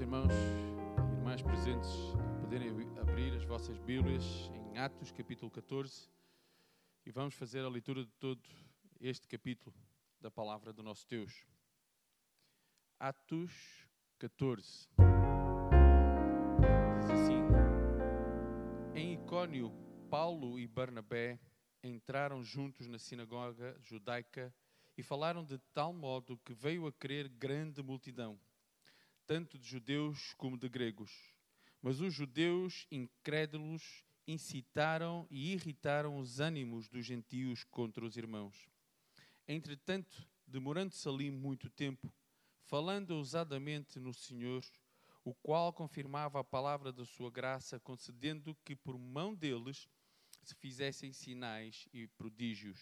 irmãos e irmãs presentes poderem abrir as vossas Bíblias em Atos, capítulo 14, e vamos fazer a leitura de todo este capítulo da palavra do nosso Deus. Atos 14. Diz assim: Em Icônio, Paulo e Barnabé entraram juntos na sinagoga judaica e falaram de tal modo que veio a crer grande multidão tanto de judeus como de gregos. Mas os judeus incrédulos incitaram e irritaram os ânimos dos gentios contra os irmãos. Entretanto, demorando-se ali muito tempo, falando ousadamente no Senhor, o qual confirmava a palavra da sua graça, concedendo que por mão deles se fizessem sinais e prodígios.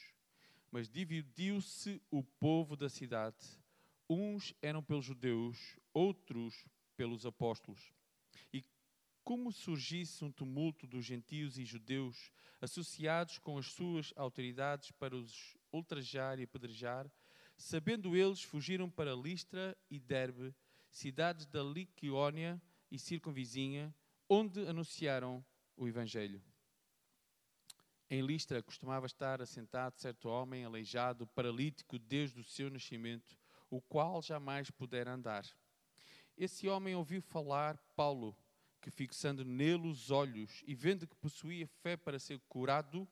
Mas dividiu-se o povo da cidade. Uns eram pelos judeus, outros pelos apóstolos. E como surgisse um tumulto dos gentios e judeus, associados com as suas autoridades para os ultrajar e apedrejar, sabendo eles, fugiram para Listra e Derbe, cidades da Liquiónia e circunvizinha, onde anunciaram o Evangelho. Em Listra costumava estar assentado certo homem aleijado, paralítico desde o seu nascimento, o qual jamais pudera andar. Esse homem ouviu falar Paulo, que fixando nele os olhos e vendo que possuía fé para ser curado,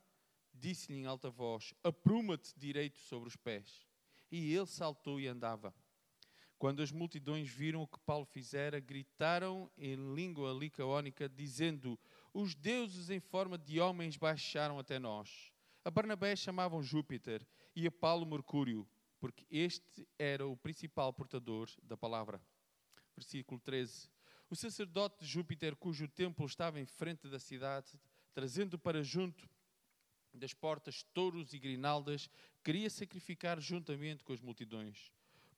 disse-lhe em alta voz: Apruma-te direito sobre os pés. E ele saltou e andava. Quando as multidões viram o que Paulo fizera, gritaram em língua licaónica, dizendo: Os deuses em forma de homens baixaram até nós. A Barnabé chamavam Júpiter e a Paulo Mercúrio, porque este era o principal portador da palavra versículo 13. O sacerdote de Júpiter, cujo templo estava em frente da cidade, trazendo para junto das portas touros e grinaldas, queria sacrificar juntamente com as multidões.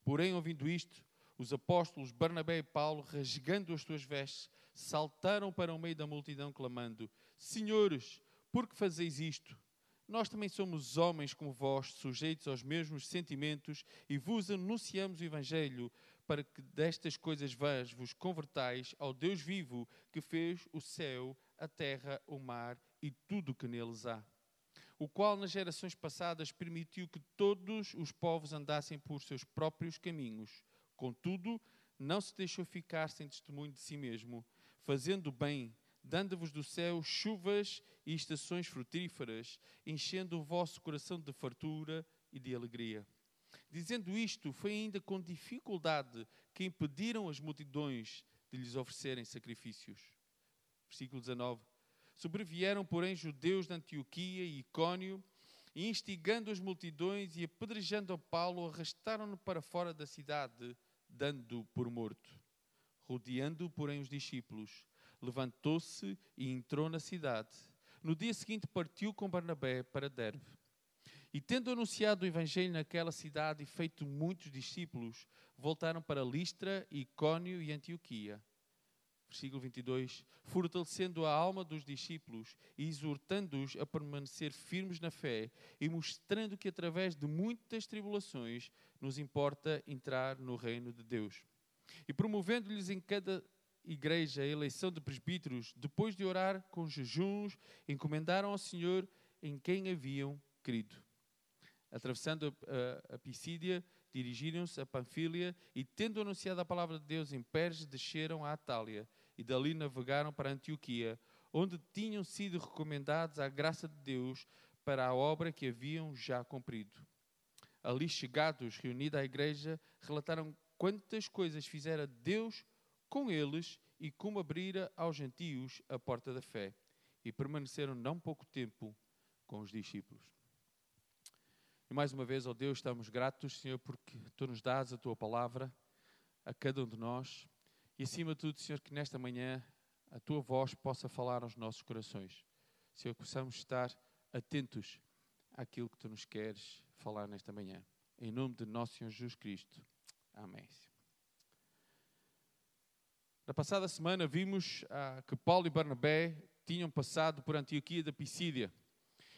Porém, ouvindo isto, os apóstolos Barnabé e Paulo, rasgando as suas vestes, saltaram para o meio da multidão, clamando: Senhores, por que fazeis isto? Nós também somos homens como vós, sujeitos aos mesmos sentimentos, e vos anunciamos o Evangelho, para que destas coisas vãs vos convertais ao Deus vivo que fez o céu, a terra, o mar e tudo o que neles há. O qual nas gerações passadas permitiu que todos os povos andassem por seus próprios caminhos. Contudo, não se deixou ficar sem testemunho de si mesmo, fazendo bem, dando-vos do céu chuvas e estações frutíferas, enchendo o vosso coração de fartura e de alegria Dizendo isto, foi ainda com dificuldade que impediram as multidões de lhes oferecerem sacrifícios. Versículo 19. Sobrevieram, porém, judeus de Antioquia e Icônio, e instigando as multidões e apedrejando a Paulo, arrastaram-no para fora da cidade, dando-o por morto. Rodeando, porém, os discípulos, levantou-se e entrou na cidade. No dia seguinte partiu com Barnabé para Derbe. E tendo anunciado o Evangelho naquela cidade e feito muitos discípulos, voltaram para Listra, Icônio e Antioquia. Versículo 22. Fortalecendo a alma dos discípulos e exortando-os a permanecer firmes na fé e mostrando que através de muitas tribulações nos importa entrar no reino de Deus. E promovendo-lhes em cada igreja a eleição de presbíteros, depois de orar com jejuns, encomendaram ao Senhor em quem haviam crido. Atravessando a, a, a Pisídia, dirigiram-se a Panfília e, tendo anunciado a palavra de Deus em Perge, desceram a Atália e dali navegaram para Antioquia, onde tinham sido recomendados à graça de Deus para a obra que haviam já cumprido. Ali chegados, reunida a igreja, relataram quantas coisas fizera Deus com eles e como abrira aos gentios a porta da fé. E permaneceram não pouco tempo com os discípulos. E mais uma vez, ó oh Deus, estamos gratos, Senhor, porque Tu nos dás a Tua palavra a cada um de nós. E acima de tudo, Senhor, que nesta manhã a Tua voz possa falar aos nossos corações. Senhor, possamos estar atentos àquilo que Tu nos queres falar nesta manhã. Em nome de nosso Senhor Jesus Cristo. Amém. Na passada semana vimos ah, que Paulo e Barnabé tinham passado por Antioquia da Pisídia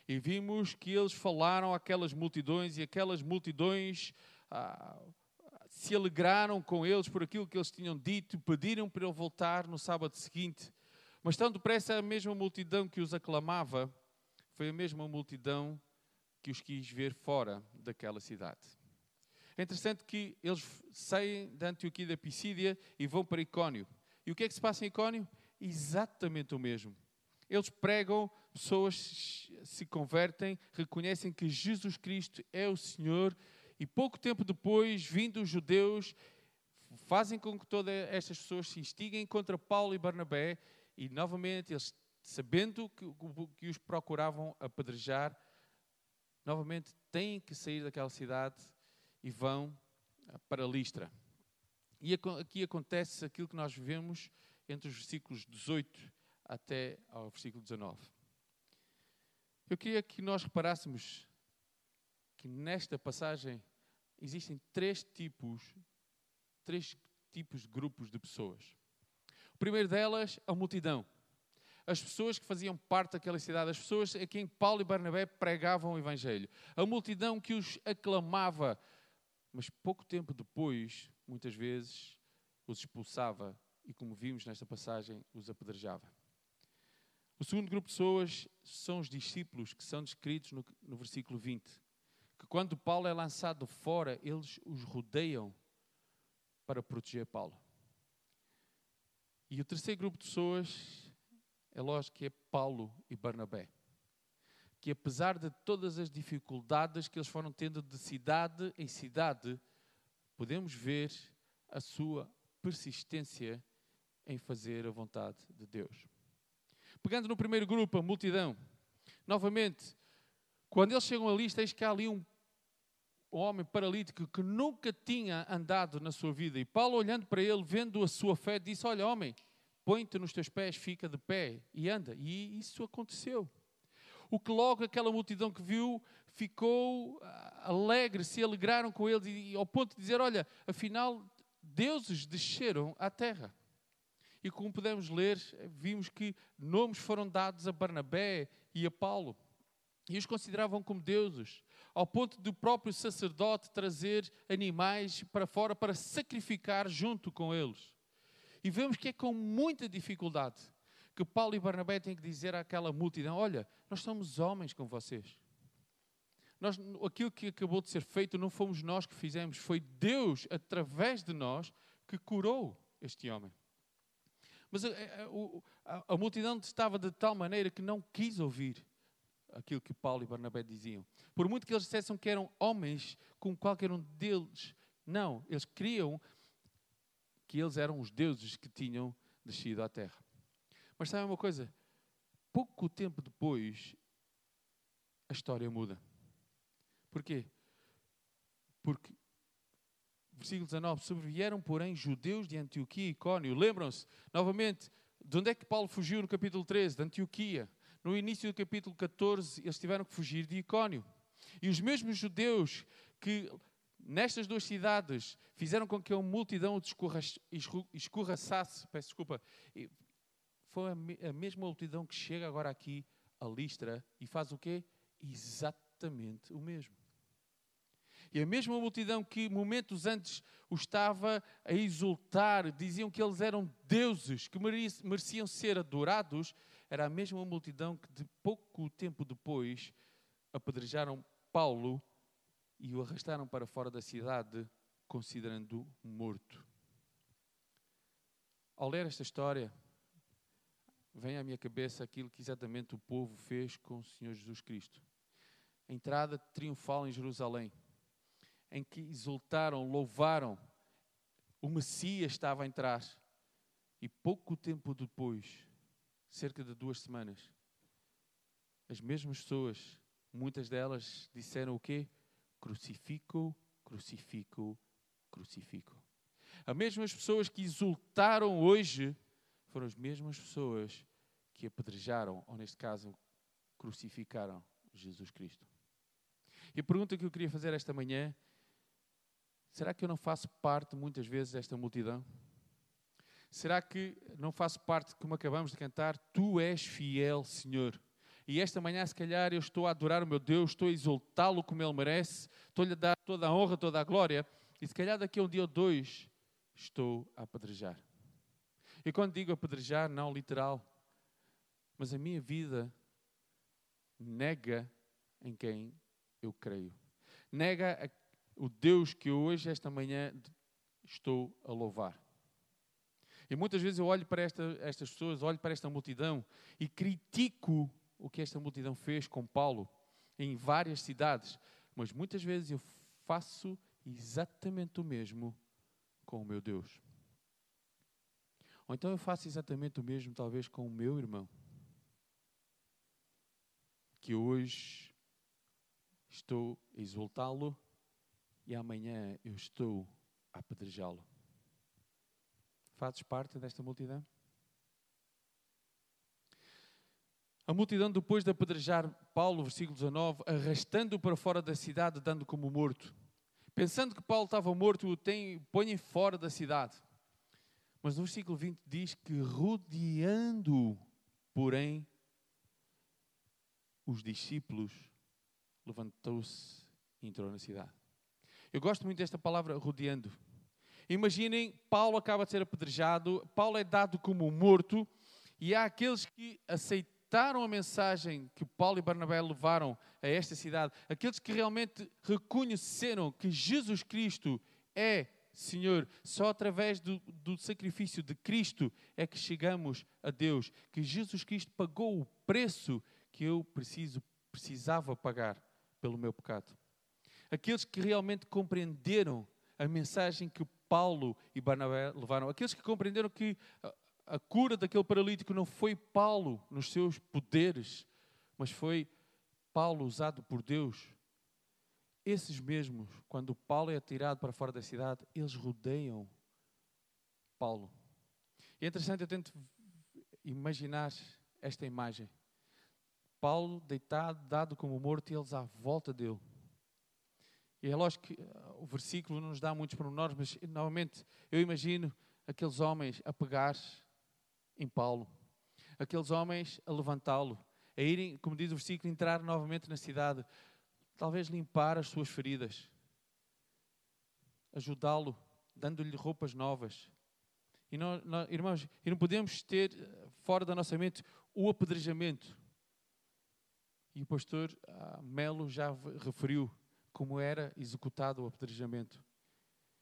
e vimos que eles falaram àquelas multidões e aquelas multidões ah, se alegraram com eles por aquilo que eles tinham dito, pediram para ele voltar no sábado seguinte. Mas tão depressa a mesma multidão que os aclamava foi a mesma multidão que os quis ver fora daquela cidade. É interessante que eles saem da Antioquia da Pisídia e vão para Icónio. E o que é que se passa em Icónio? Exatamente o mesmo. Eles pregam, pessoas se convertem, reconhecem que Jesus Cristo é o Senhor, e pouco tempo depois, vindo os judeus, fazem com que todas estas pessoas se instiguem contra Paulo e Barnabé, e novamente eles, sabendo que, que os procuravam apedrejar, novamente têm que sair daquela cidade e vão para Listra. E aqui acontece aquilo que nós vemos entre os versículos 18 até ao versículo 19. Eu queria que nós reparássemos que nesta passagem existem três tipos, três tipos de grupos de pessoas. O primeiro delas, a multidão. As pessoas que faziam parte daquela cidade, as pessoas a quem Paulo e Barnabé pregavam o Evangelho. A multidão que os aclamava, mas pouco tempo depois, muitas vezes, os expulsava e, como vimos nesta passagem, os apedrejava. O segundo grupo de pessoas são os discípulos que são descritos no, no versículo 20. Que quando Paulo é lançado fora, eles os rodeiam para proteger Paulo. E o terceiro grupo de pessoas é lógico que é Paulo e Barnabé que apesar de todas as dificuldades que eles foram tendo de cidade em cidade, podemos ver a sua persistência em fazer a vontade de Deus. Pegando no primeiro grupo, a multidão, novamente, quando eles chegam ali, eis que há ali um homem paralítico que nunca tinha andado na sua vida. E Paulo, olhando para ele, vendo a sua fé, disse: Olha, homem, põe-te nos teus pés, fica de pé e anda. E isso aconteceu o que logo aquela multidão que viu ficou ah, alegre, se alegraram com ele, e, ao ponto de dizer: Olha, afinal, deuses desceram à terra. E como podemos ler, vimos que nomes foram dados a Barnabé e a Paulo. E os consideravam como deuses, ao ponto do próprio sacerdote trazer animais para fora para sacrificar junto com eles. E vemos que é com muita dificuldade que Paulo e Barnabé têm que dizer àquela multidão: Olha, nós somos homens com vocês. Nós, aquilo que acabou de ser feito não fomos nós que fizemos, foi Deus, através de nós, que curou este homem. Mas a, a, a, a multidão estava de tal maneira que não quis ouvir aquilo que Paulo e Barnabé diziam. Por muito que eles dissessem que eram homens como qualquer um deles, não, eles criam que eles eram os deuses que tinham descido à terra. Mas sabe uma coisa? Pouco tempo depois, a história muda. Porquê? Porque, versículo 19: Sobrevieram, porém, judeus de Antioquia e Icónio. Lembram-se, novamente, de onde é que Paulo fugiu no capítulo 13? De Antioquia. No início do capítulo 14, eles tiveram que fugir de Icónio. E os mesmos judeus que nestas duas cidades fizeram com que a multidão escorraçasse, peço desculpa, foi a mesma multidão que chega agora aqui a Listra e faz o quê? Exatamente o mesmo. E a mesma multidão que momentos antes o estava a exultar, diziam que eles eram deuses, que mereciam ser adorados, era a mesma multidão que de pouco tempo depois apedrejaram Paulo e o arrastaram para fora da cidade, considerando morto. Ao ler esta história, vem à minha cabeça aquilo que exatamente o povo fez com o Senhor Jesus Cristo. A entrada triunfal em Jerusalém, em que exultaram, louvaram, o Messias estava a entrar. E pouco tempo depois, cerca de duas semanas, as mesmas pessoas, muitas delas disseram o quê? Crucifico, crucifico, crucifico. As mesmas pessoas que exultaram hoje foram as mesmas pessoas que apedrejaram, ou neste caso, crucificaram Jesus Cristo. E a pergunta que eu queria fazer esta manhã: será que eu não faço parte muitas vezes desta multidão? Será que não faço parte, como acabamos de cantar, Tu és fiel, Senhor? E esta manhã, se calhar, eu estou a adorar o meu Deus, estou a exaltá-lo como ele merece, estou-lhe a dar toda a honra, toda a glória, E se calhar daqui a um dia ou dois estou a apedrejar. E quando digo apedrejar, não literal, mas a minha vida nega em quem eu creio. Nega o Deus que hoje, esta manhã, estou a louvar. E muitas vezes eu olho para esta, estas pessoas, olho para esta multidão e critico o que esta multidão fez com Paulo em várias cidades, mas muitas vezes eu faço exatamente o mesmo com o meu Deus. Ou então eu faço exatamente o mesmo, talvez, com o meu irmão, que hoje estou a exultá-lo e amanhã eu estou a apedrejá-lo. Fazes parte desta multidão? A multidão, depois de apedrejar Paulo, versículo 19, arrastando-o para fora da cidade, dando como morto. Pensando que Paulo estava morto, o põem fora da cidade. Mas no versículo 20 diz que rodeando, porém, os discípulos levantou-se e entrou na cidade. Eu gosto muito desta palavra rodeando. Imaginem, Paulo acaba de ser apedrejado, Paulo é dado como morto, e há aqueles que aceitaram a mensagem que Paulo e Barnabé levaram a esta cidade, aqueles que realmente reconheceram que Jesus Cristo é Senhor, só através do, do, sacrifício de Cristo é que chegamos a Deus, que Jesus Cristo pagou o preço que eu preciso, precisava pagar pelo meu pecado. Aqueles que realmente compreenderam a mensagem que Paulo e Barnabé levaram. Aqueles que compreenderam que a cura daquele paralítico não foi Paulo nos seus poderes, mas foi Paulo usado por Deus. Esses mesmos, quando Paulo é atirado para fora da cidade, eles rodeiam Paulo. E é interessante, eu tento imaginar esta imagem. Paulo deitado, dado como morto, e eles à volta dele. E é lógico que uh, o versículo não nos dá muitos pormenores, mas novamente eu imagino aqueles homens a pegar em Paulo, aqueles homens a levantá-lo, a irem, como diz o versículo, entrar novamente na cidade, talvez limpar as suas feridas, ajudá-lo, dando-lhe roupas novas. E nós, nós, irmãos, e não podemos ter uh, fora da nossa mente o apedrejamento. E o pastor ah, Melo já referiu como era executado o apedrejamento.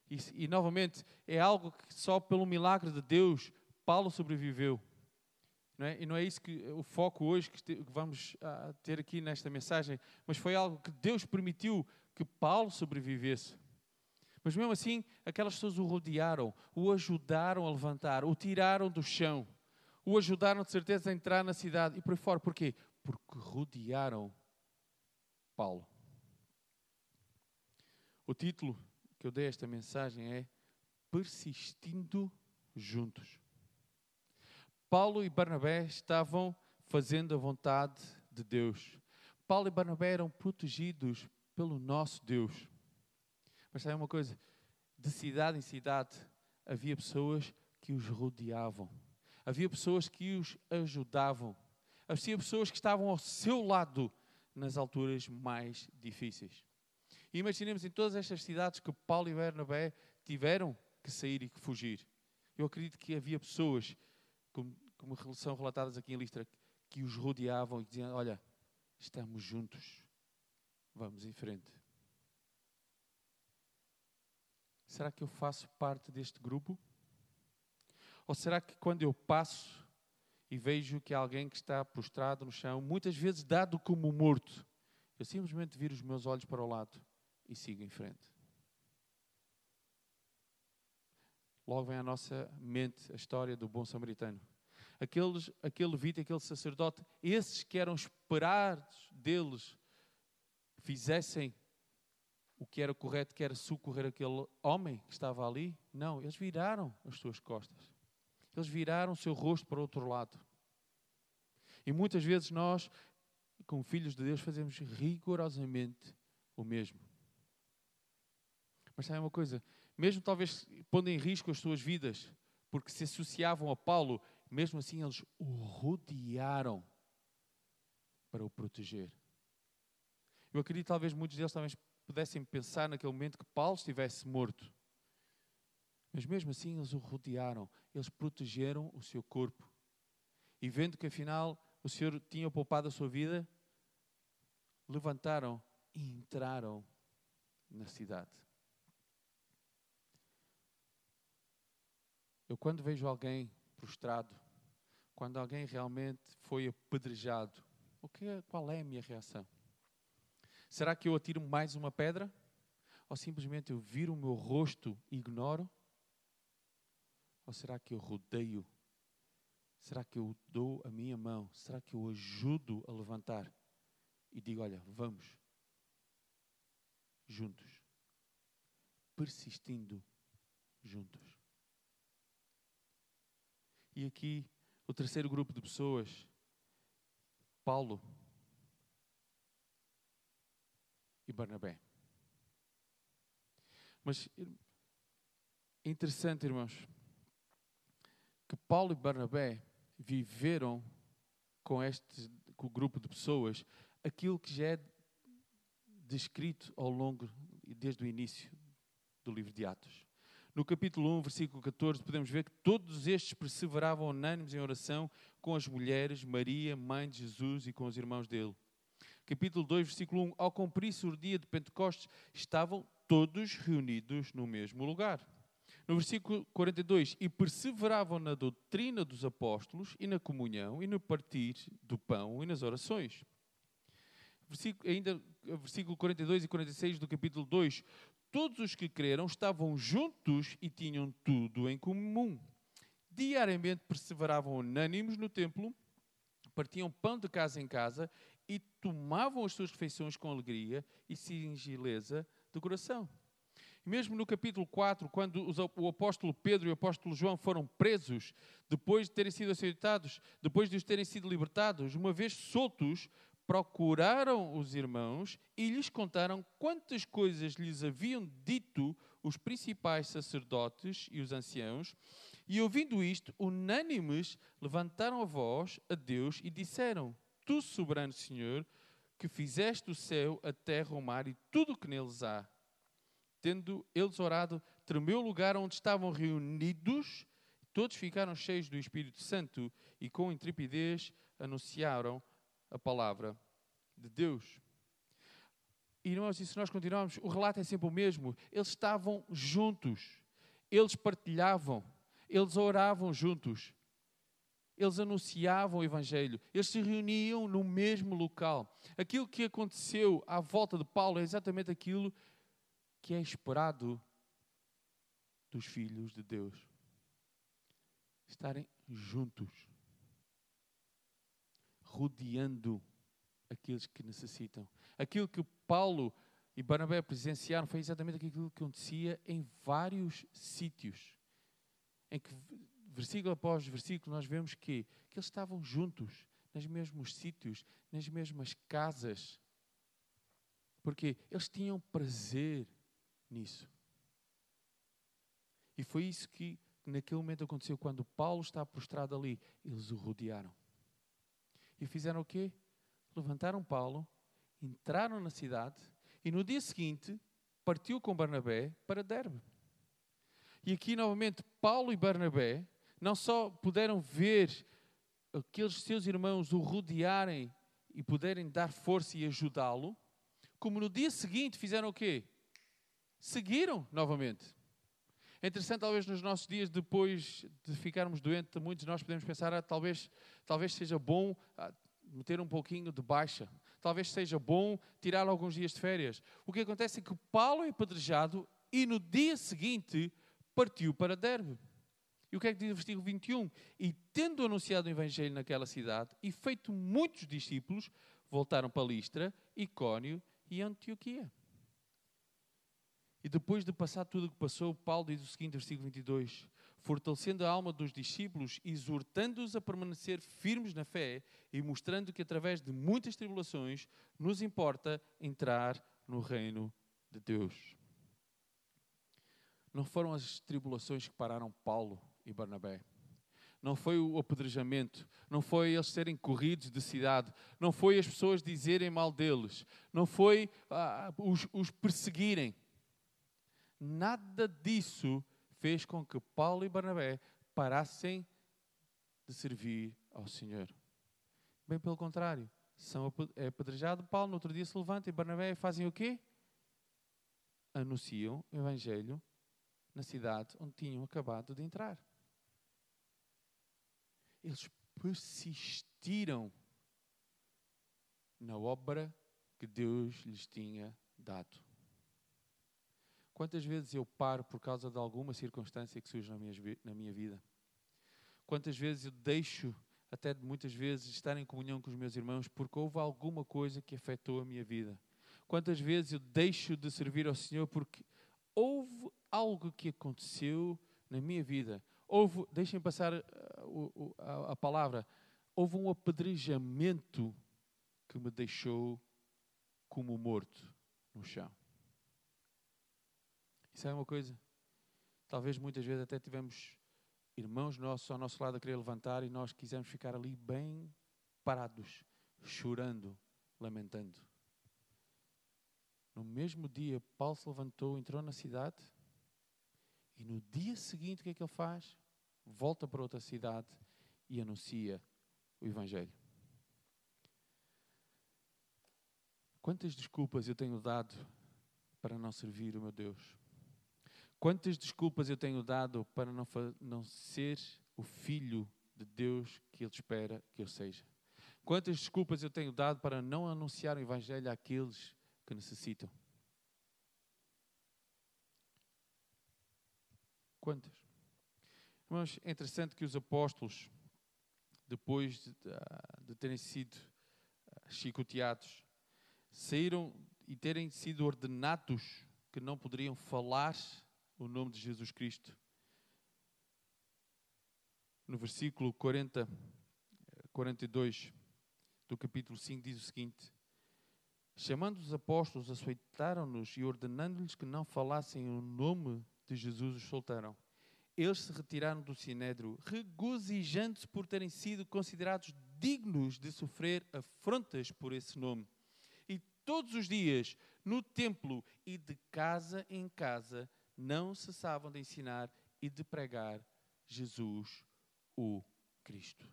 E, e, novamente, é algo que só pelo milagre de Deus Paulo sobreviveu. Não é? E não é isso que o foco hoje que, que vamos uh, ter aqui nesta mensagem, mas foi algo que Deus permitiu que Paulo sobrevivesse. Mas mesmo assim, aquelas pessoas o rodearam, o ajudaram a levantar, o tiraram do chão, o ajudaram de certeza a entrar na cidade e por aí fora. Porquê? Porque rodearam Paulo. O título que eu dei a esta mensagem é Persistindo Juntos. Paulo e Barnabé estavam fazendo a vontade de Deus. Paulo e Barnabé eram protegidos pelo nosso Deus. Mas sabe uma coisa? De cidade em cidade havia pessoas que os rodeavam. Havia pessoas que os ajudavam. Havia pessoas que estavam ao seu lado nas alturas mais difíceis. E imaginemos em todas estas cidades que Paulo e Bernabé tiveram que sair e que fugir. Eu acredito que havia pessoas, como, como são relatadas aqui em Listra, que os rodeavam e diziam: Olha, estamos juntos, vamos em frente. Será que eu faço parte deste grupo? Ou será que quando eu passo e vejo que alguém que está prostrado no chão, muitas vezes dado como morto, eu simplesmente viro os meus olhos para o lado e siga em frente. Logo vem à nossa mente a história do bom samaritano. Aqueles, aquele levita, aquele sacerdote, esses que eram esperados deles fizessem o que era correto, que era socorrer aquele homem que estava ali, não, eles viraram as suas costas. Eles viraram o seu rosto para o outro lado. E muitas vezes nós, como filhos de Deus, fazemos rigorosamente o mesmo. Mas sabe uma coisa? Mesmo talvez pondo em risco as suas vidas, porque se associavam a Paulo, mesmo assim eles o rodearam para o proteger. Eu acredito talvez muitos deles talvez pudessem pensar naquele momento que Paulo estivesse morto. Mas mesmo assim eles o rodearam, eles protegeram o seu corpo. E vendo que afinal o Senhor tinha poupado a sua vida, levantaram e entraram na cidade. Eu, quando vejo alguém prostrado, quando alguém realmente foi apedrejado, o que, é, qual é a minha reação? Será que eu atiro mais uma pedra? Ou simplesmente eu viro o meu rosto e ignoro? Ou será que eu rodeio? Será que eu dou a minha mão? Será que eu ajudo a levantar? E digo: olha, vamos. Juntos. Persistindo juntos. E aqui o terceiro grupo de pessoas, Paulo e Barnabé. Mas é interessante, irmãos, que Paulo e Barnabé viveram com este com o grupo de pessoas aquilo que já é descrito ao longo, desde o início do livro de Atos. No capítulo 1, versículo 14, podemos ver que todos estes perseveravam unânimes em oração com as mulheres, Maria, mãe de Jesus, e com os irmãos dele. Capítulo 2, versículo 1: Ao cumprir-se o dia de Pentecostes, estavam todos reunidos no mesmo lugar. No versículo 42, e perseveravam na doutrina dos apóstolos, e na comunhão, e no partir do pão, e nas orações. Versículo, ainda versículo 42 e 46 do capítulo 2, todos os que creram estavam juntos e tinham tudo em comum. Diariamente perseveravam unânimes no templo, partiam pão de casa em casa e tomavam as suas refeições com alegria e singeleza de coração. Mesmo no capítulo 4, quando o apóstolo Pedro e o apóstolo João foram presos, depois de terem sido aceitados, depois de os terem sido libertados, uma vez soltos, procuraram os irmãos e lhes contaram quantas coisas lhes haviam dito os principais sacerdotes e os anciãos. E ouvindo isto, unânimes levantaram a voz a Deus e disseram: Tu, soberano Senhor, que fizeste o céu, a terra, o mar e tudo o que neles há. Tendo eles orado, tremeu o lugar onde estavam reunidos, todos ficaram cheios do Espírito Santo e com intrepidez anunciaram a palavra de Deus. E nós, e se nós continuarmos, o relato é sempre o mesmo. Eles estavam juntos, eles partilhavam, eles oravam juntos, eles anunciavam o Evangelho, eles se reuniam no mesmo local. Aquilo que aconteceu à volta de Paulo é exatamente aquilo que é esperado dos filhos de Deus. Estarem juntos rodeando aqueles que necessitam. Aquilo que Paulo e Barnabé presenciaram foi exatamente aquilo que acontecia em vários sítios. Em que, versículo após versículo, nós vemos que, que eles estavam juntos, nos mesmos sítios, nas mesmas casas. Porque eles tinham prazer nisso. E foi isso que naquele momento aconteceu quando Paulo está prostrado ali. Eles o rodearam. E fizeram o quê? Levantaram Paulo, entraram na cidade e no dia seguinte partiu com Barnabé para Derbe. E aqui novamente Paulo e Barnabé não só puderam ver aqueles seus irmãos o rodearem e puderem dar força e ajudá-lo, como no dia seguinte fizeram o quê? Seguiram novamente. É interessante, talvez, nos nossos dias, depois de ficarmos doentes, muitos de nós podemos pensar, ah, talvez, talvez seja bom ah, meter um pouquinho de baixa. Talvez seja bom tirar alguns dias de férias. O que acontece é que Paulo é apedrejado e no dia seguinte partiu para Derbe. E o que é que diz o versículo 21? E tendo anunciado o Evangelho naquela cidade e feito muitos discípulos, voltaram para Listra, Icónio e Antioquia. E depois de passar tudo o que passou, Paulo diz o seguinte, versículo 22, fortalecendo a alma dos discípulos, exortando-os a permanecer firmes na fé e mostrando que através de muitas tribulações nos importa entrar no reino de Deus. Não foram as tribulações que pararam Paulo e Barnabé. não foi o apedrejamento, não foi eles serem corridos de cidade, não foi as pessoas dizerem mal deles, não foi ah, os, os perseguirem. Nada disso fez com que Paulo e Barnabé parassem de servir ao Senhor. Bem pelo contrário, são, é apedrejado, Paulo no outro dia se levanta e Barnabé fazem o quê? Anunciam o Evangelho na cidade onde tinham acabado de entrar. Eles persistiram na obra que Deus lhes tinha dado. Quantas vezes eu paro por causa de alguma circunstância que surge na minha, na minha vida? Quantas vezes eu deixo, até muitas vezes, estar em comunhão com os meus irmãos porque houve alguma coisa que afetou a minha vida? Quantas vezes eu deixo de servir ao Senhor porque houve algo que aconteceu na minha vida? houve, deixem passar uh, a, a palavra, houve um apedrejamento que me deixou como morto no chão. Isso é uma coisa. Talvez muitas vezes até tivemos irmãos nossos ao nosso lado a querer levantar e nós quisemos ficar ali bem parados, chorando, lamentando. No mesmo dia, Paulo se levantou, entrou na cidade e no dia seguinte, o que é que ele faz? Volta para outra cidade e anuncia o Evangelho. Quantas desculpas eu tenho dado para não servir o meu Deus? Quantas desculpas eu tenho dado para não, não ser o filho de Deus que Ele espera que eu seja? Quantas desculpas eu tenho dado para não anunciar o Evangelho àqueles que necessitam? Quantas? Mas é interessante que os apóstolos, depois de, de terem sido ah, chicoteados, saíram e terem sido ordenados que não poderiam falar o nome de Jesus Cristo. No versículo 40, 42 do capítulo 5 diz o seguinte: Chamando os apóstolos, açoitaram-nos e ordenando-lhes que não falassem o nome de Jesus os soltaram. Eles se retiraram do sinédrio, regozijando-se por terem sido considerados dignos de sofrer afrontas por esse nome. E todos os dias, no templo e de casa em casa, não cessavam de ensinar e de pregar Jesus, o Cristo.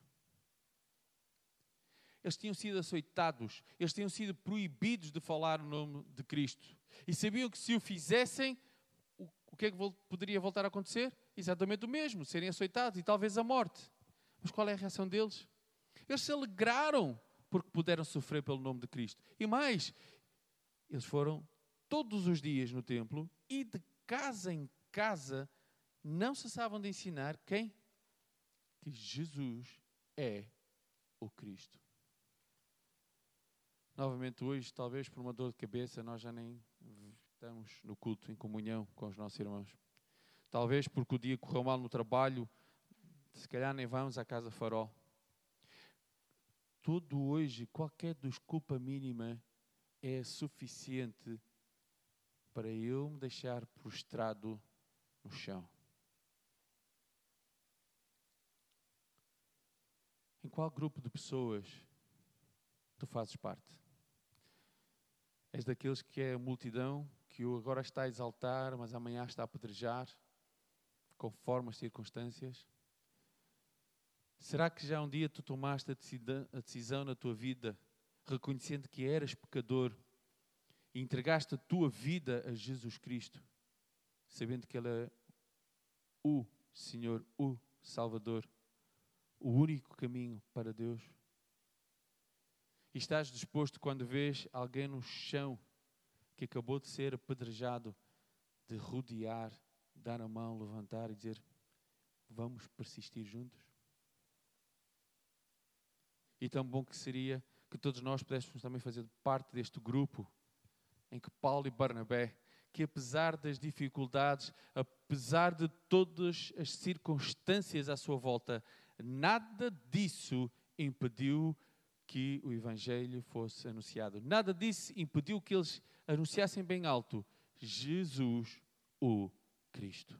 Eles tinham sido açoitados, eles tinham sido proibidos de falar o nome de Cristo. E sabiam que se o fizessem, o que é que poderia voltar a acontecer? Exatamente o mesmo, serem açoitados e talvez a morte. Mas qual é a reação deles? Eles se alegraram porque puderam sofrer pelo nome de Cristo. E mais, eles foram todos os dias no templo e de casa em casa não cessavam de ensinar quem? Que Jesus é o Cristo. Novamente hoje, talvez por uma dor de cabeça, nós já nem estamos no culto em comunhão com os nossos irmãos. Talvez porque o dia correu mal no trabalho, se calhar nem vamos à casa farol. Tudo hoje, qualquer desculpa mínima é suficiente para eu me deixar prostrado no chão. Em qual grupo de pessoas tu fazes parte? És daqueles que é a multidão que agora está a exaltar, mas amanhã está a apedrejar, conforme as circunstâncias? Será que já um dia tu tomaste a decisão na tua vida, reconhecendo que eras pecador, e entregaste a tua vida a Jesus Cristo, sabendo que Ele é o Senhor, o Salvador, o único caminho para Deus? E estás disposto, quando vês alguém no chão, que acabou de ser apedrejado, de rodear, dar a mão, levantar e dizer: Vamos persistir juntos? E tão bom que seria que todos nós pudéssemos também fazer parte deste grupo em que Paulo e Barnabé, que apesar das dificuldades, apesar de todas as circunstâncias à sua volta, nada disso impediu que o Evangelho fosse anunciado. Nada disso impediu que eles anunciassem bem alto: Jesus, o Cristo.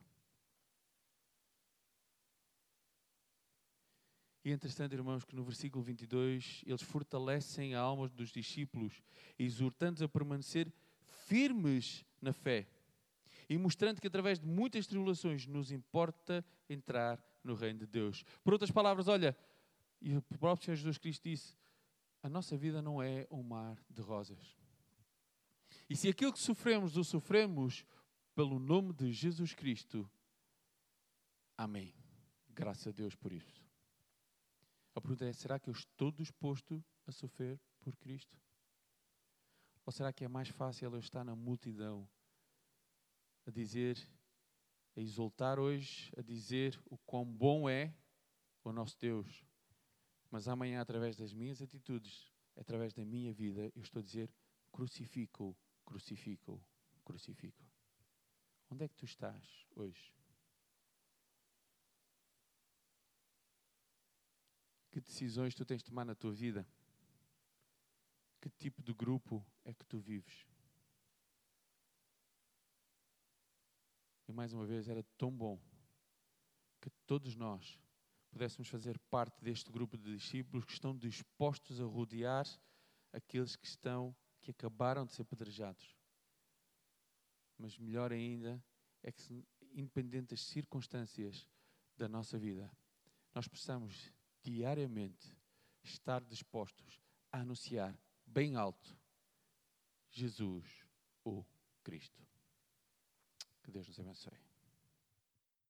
E interessante, irmãos, que no versículo 22 eles fortalecem a alma dos discípulos, exortando-os a permanecer firmes na fé e mostrando que através de muitas tribulações nos importa entrar no reino de Deus. Por outras palavras, olha, e o próprio Senhor Jesus Cristo disse: a nossa vida não é um mar de rosas. E se aquilo que sofremos o sofremos pelo nome de Jesus Cristo, amém. Graças a Deus por isso. A pergunta é: será que eu estou disposto a sofrer por Cristo? Ou será que é mais fácil eu estar na multidão a dizer, a exultar hoje, a dizer o quão bom é o nosso Deus, mas amanhã, através das minhas atitudes, através da minha vida, eu estou a dizer: crucifico, crucifico, crucifico. Onde é que tu estás hoje? Que decisões tu tens de tomar na tua vida? Que tipo de grupo é que tu vives? E mais uma vez, era tão bom que todos nós pudéssemos fazer parte deste grupo de discípulos que estão dispostos a rodear aqueles que estão, que acabaram de ser apedrejados. Mas melhor ainda é que, independente das circunstâncias da nossa vida, nós possamos diariamente estar dispostos a anunciar bem alto Jesus, o Cristo. Que Deus nos abençoe.